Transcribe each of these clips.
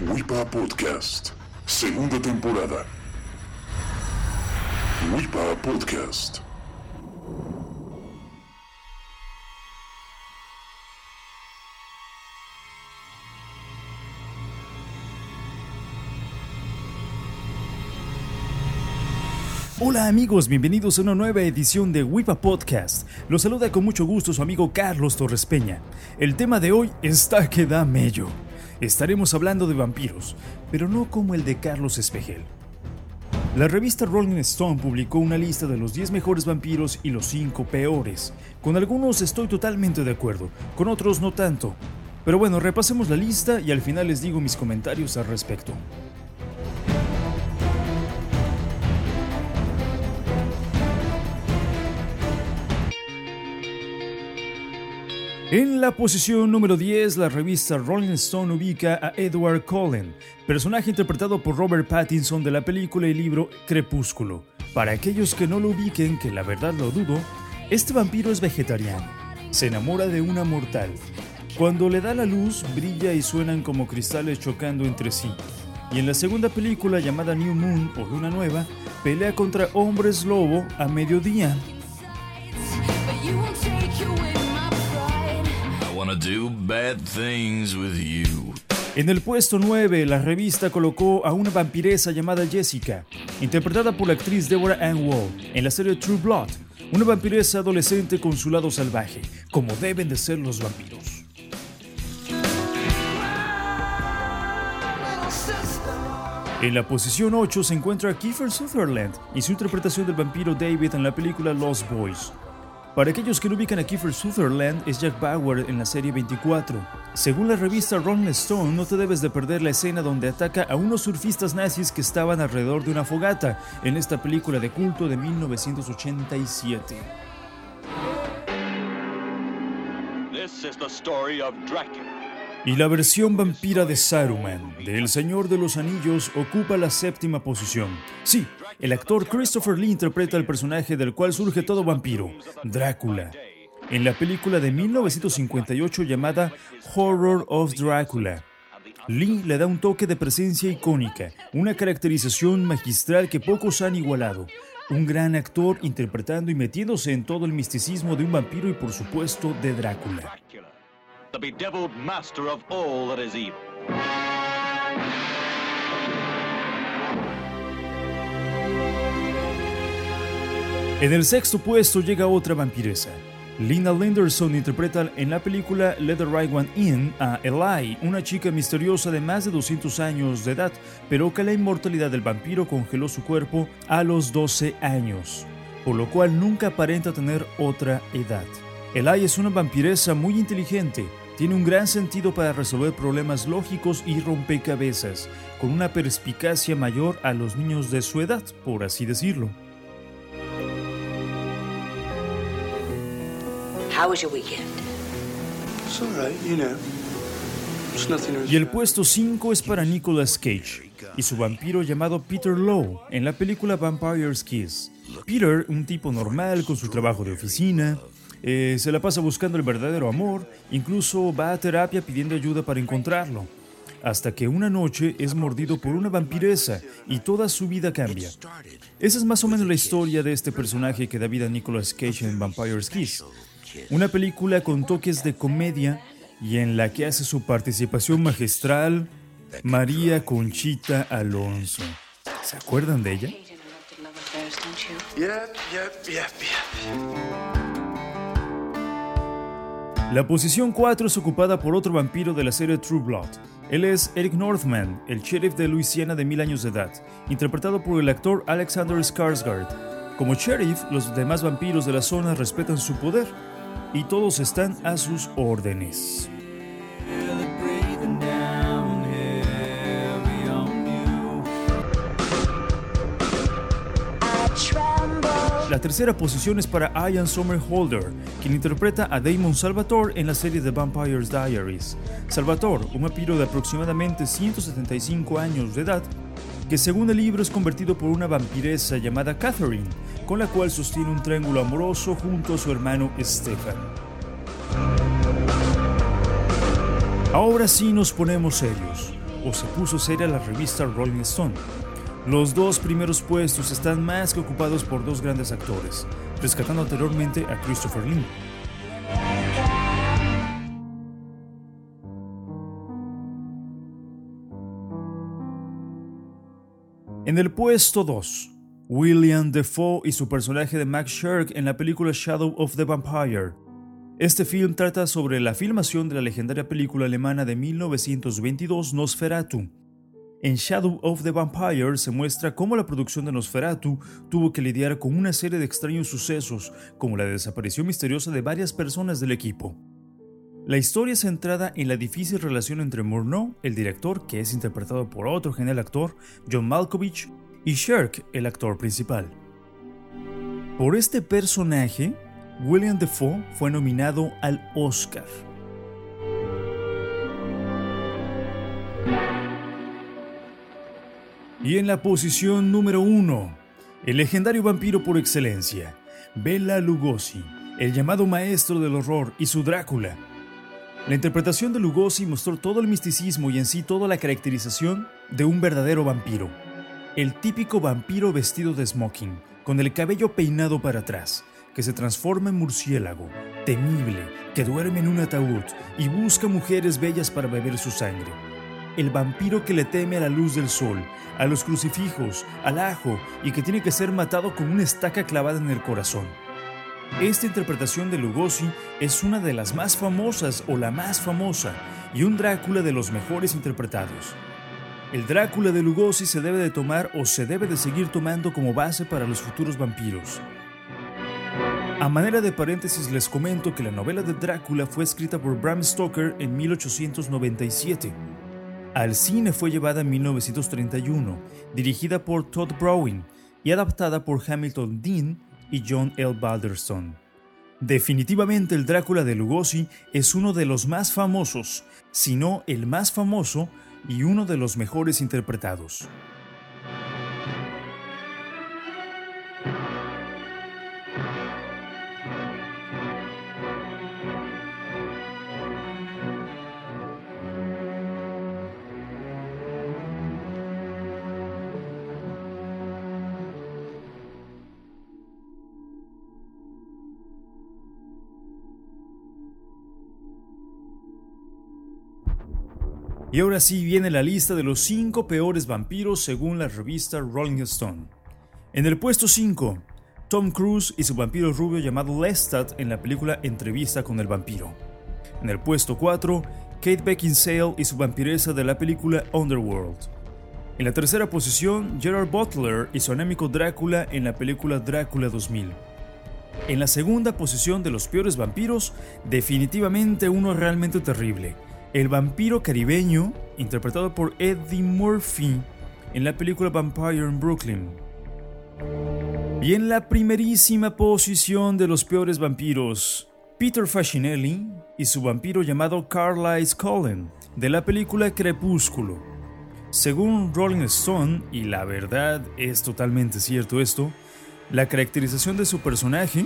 WIPA Podcast, segunda temporada. WIPA Podcast. Hola amigos, bienvenidos a una nueva edición de WIPA Podcast. Los saluda con mucho gusto su amigo Carlos Torres Peña. El tema de hoy está que da mello. Estaremos hablando de vampiros, pero no como el de Carlos Espejel. La revista Rolling Stone publicó una lista de los 10 mejores vampiros y los 5 peores. Con algunos estoy totalmente de acuerdo, con otros no tanto. Pero bueno, repasemos la lista y al final les digo mis comentarios al respecto. En la posición número 10, la revista Rolling Stone ubica a Edward Cullen, personaje interpretado por Robert Pattinson de la película y libro Crepúsculo. Para aquellos que no lo ubiquen, que la verdad lo dudo, este vampiro es vegetariano. Se enamora de una mortal. Cuando le da la luz, brilla y suenan como cristales chocando entre sí. Y en la segunda película llamada New Moon o Luna Nueva, pelea contra hombres lobo a mediodía En el puesto 9, la revista colocó a una vampiresa llamada Jessica, interpretada por la actriz Deborah Ann Wall en la serie True Blood, una vampiresa adolescente con su lado salvaje, como deben de ser los vampiros. En la posición 8 se encuentra Kiefer Sutherland y su interpretación del vampiro David en la película Lost Boys. Para aquellos que no ubican a Kiefer Sutherland, es Jack Bauer en la serie 24. Según la revista Rolling Stone, no te debes de perder la escena donde ataca a unos surfistas nazis que estaban alrededor de una fogata en esta película de culto de 1987. Y la versión vampira de Saruman, de El Señor de los Anillos, ocupa la séptima posición. Sí, el actor Christopher Lee interpreta el personaje del cual surge todo vampiro, Drácula, en la película de 1958 llamada Horror of Drácula. Lee le da un toque de presencia icónica, una caracterización magistral que pocos han igualado. Un gran actor interpretando y metiéndose en todo el misticismo de un vampiro y por supuesto de Drácula. En el sexto puesto llega otra vampiresa. Lina Lenderson interpreta en la película Let the Right One In a Eli, una chica misteriosa de más de 200 años de edad, pero que la inmortalidad del vampiro congeló su cuerpo a los 12 años, por lo cual nunca aparenta tener otra edad. Eli es una vampiresa muy inteligente, tiene un gran sentido para resolver problemas lógicos y rompecabezas, con una perspicacia mayor a los niños de su edad, por así decirlo. Y el puesto 5 es para Nicolas Cage y su vampiro llamado Peter Lowe en la película Vampire's Kiss. Peter, un tipo normal con su trabajo de oficina, eh, se la pasa buscando el verdadero amor, incluso va a terapia pidiendo ayuda para encontrarlo, hasta que una noche es mordido por una vampiresa y toda su vida cambia. Esa es más o menos la historia de este personaje que da vida a Nicolas Cage en Vampire's Kiss. Una película con toques de comedia y en la que hace su participación magistral María Conchita Alonso. ¿Se acuerdan de ella? La posición 4 es ocupada por otro vampiro de la serie True Blood. Él es Eric Northman, el sheriff de Luisiana de mil años de edad, interpretado por el actor Alexander Skarsgård. Como sheriff, los demás vampiros de la zona respetan su poder y todos están a sus órdenes. La tercera posición es para Ian Somerhalder, quien interpreta a Damon Salvatore en la serie The Vampire's Diaries. Salvatore, un vampiro de aproximadamente 175 años de edad, que según el libro es convertido por una vampiresa llamada Catherine, con la cual sostiene un triángulo amoroso junto a su hermano Stefan. Ahora sí nos ponemos serios, o se puso seria la revista Rolling Stone, los dos primeros puestos están más que ocupados por dos grandes actores, rescatando anteriormente a Christopher Lee. En el puesto 2, William Defoe y su personaje de Max Sherk en la película Shadow of the Vampire. Este film trata sobre la filmación de la legendaria película alemana de 1922 Nosferatu. En Shadow of the Vampire se muestra cómo la producción de Nosferatu tuvo que lidiar con una serie de extraños sucesos, como la desaparición misteriosa de varias personas del equipo. La historia es centrada en la difícil relación entre Murnau, el director, que es interpretado por otro genial actor, John Malkovich, y Sherk, el actor principal. Por este personaje, William Defoe fue nominado al Oscar. Y en la posición número 1, el legendario vampiro por excelencia, Bela Lugosi, el llamado maestro del horror y su Drácula, la interpretación de Lugosi mostró todo el misticismo y en sí toda la caracterización de un verdadero vampiro. El típico vampiro vestido de smoking, con el cabello peinado para atrás, que se transforma en murciélago, temible, que duerme en un ataúd y busca mujeres bellas para beber su sangre. El vampiro que le teme a la luz del sol, a los crucifijos, al ajo y que tiene que ser matado con una estaca clavada en el corazón. Esta interpretación de Lugosi es una de las más famosas o la más famosa y un Drácula de los mejores interpretados. El Drácula de Lugosi se debe de tomar o se debe de seguir tomando como base para los futuros vampiros. A manera de paréntesis les comento que la novela de Drácula fue escrita por Bram Stoker en 1897. Al cine fue llevada en 1931, dirigida por Todd Browning y adaptada por Hamilton Dean y John L. Balderston. Definitivamente el Drácula de Lugosi es uno de los más famosos, si no el más famoso y uno de los mejores interpretados. Y ahora sí viene la lista de los 5 peores vampiros según la revista Rolling Stone. En el puesto 5, Tom Cruise y su vampiro rubio llamado Lestat en la película Entrevista con el vampiro. En el puesto 4, Kate Beckinsale y su vampiresa de la película Underworld. En la tercera posición, Gerard Butler y su anémico Drácula en la película Drácula 2000. En la segunda posición de los peores vampiros, definitivamente uno realmente terrible, el vampiro caribeño, interpretado por Eddie Murphy en la película Vampire in Brooklyn. Y en la primerísima posición de los peores vampiros, Peter Facinelli y su vampiro llamado Carlisle Cullen, de la película Crepúsculo. Según Rolling Stone, y la verdad es totalmente cierto esto, la caracterización de su personaje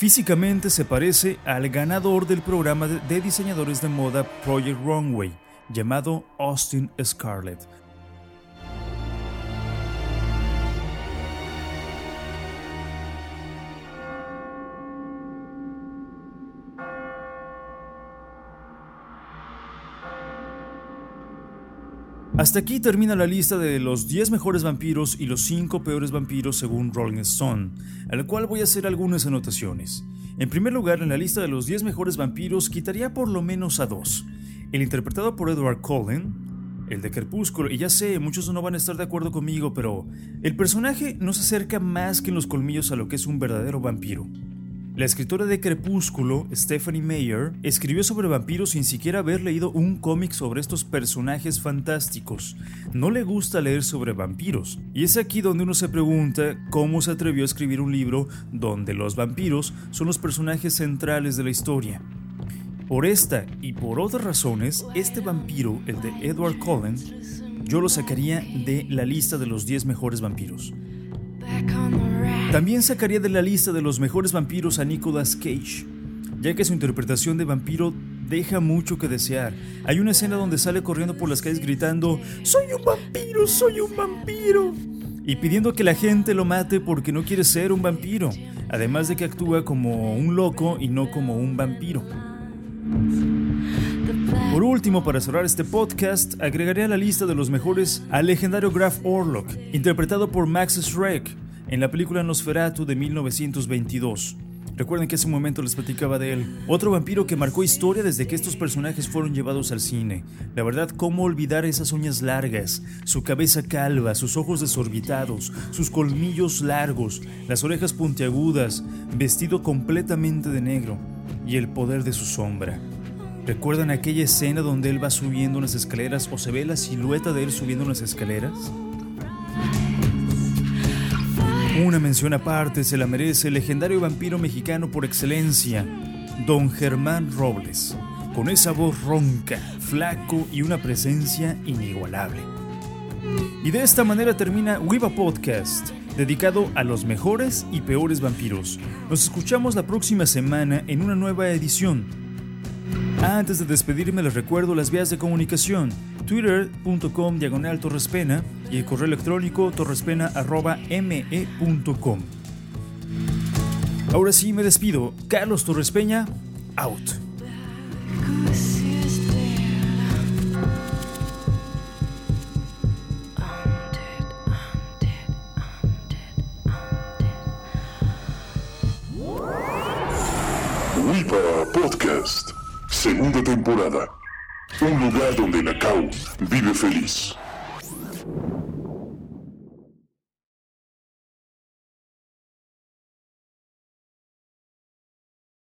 Físicamente se parece al ganador del programa de diseñadores de moda Project Runway, llamado Austin Scarlett, Hasta aquí termina la lista de los 10 mejores vampiros y los 5 peores vampiros según Rolling Stone, al cual voy a hacer algunas anotaciones. En primer lugar, en la lista de los 10 mejores vampiros quitaría por lo menos a dos. El interpretado por Edward Cullen, el de Crepúsculo, y ya sé, muchos no van a estar de acuerdo conmigo, pero el personaje no se acerca más que en los colmillos a lo que es un verdadero vampiro. La escritora de Crepúsculo, Stephanie Meyer, escribió sobre vampiros sin siquiera haber leído un cómic sobre estos personajes fantásticos. No le gusta leer sobre vampiros. Y es aquí donde uno se pregunta cómo se atrevió a escribir un libro donde los vampiros son los personajes centrales de la historia. Por esta y por otras razones, este vampiro, el de Edward Cullen, yo lo sacaría de la lista de los 10 mejores vampiros. También sacaría de la lista de los mejores vampiros a Nicolas Cage, ya que su interpretación de vampiro deja mucho que desear. Hay una escena donde sale corriendo por las calles gritando, ¡Soy un vampiro! ¡Soy un vampiro! Y pidiendo que la gente lo mate porque no quiere ser un vampiro, además de que actúa como un loco y no como un vampiro. Por último, para cerrar este podcast, agregaré a la lista de los mejores al legendario Graf Orlok, interpretado por Max Schreck en la película Nosferatu de 1922. Recuerden que hace un momento les platicaba de él. Otro vampiro que marcó historia desde que estos personajes fueron llevados al cine. La verdad, ¿cómo olvidar esas uñas largas, su cabeza calva, sus ojos desorbitados, sus colmillos largos, las orejas puntiagudas, vestido completamente de negro y el poder de su sombra? ¿Recuerdan aquella escena donde él va subiendo unas escaleras o se ve la silueta de él subiendo unas escaleras? Una mención aparte se la merece el legendario vampiro mexicano por excelencia, Don Germán Robles, con esa voz ronca, flaco y una presencia inigualable. Y de esta manera termina Wiva Podcast, dedicado a los mejores y peores vampiros. Nos escuchamos la próxima semana en una nueva edición. Antes de despedirme les recuerdo las vías de comunicación twitter.com diagonal torrespena y el correo electrónico torrespena.me.com. Ahora sí me despido. Carlos Torrespeña, out. WIPA Podcast, segunda temporada. Un lugar donde Nakao vive feliz.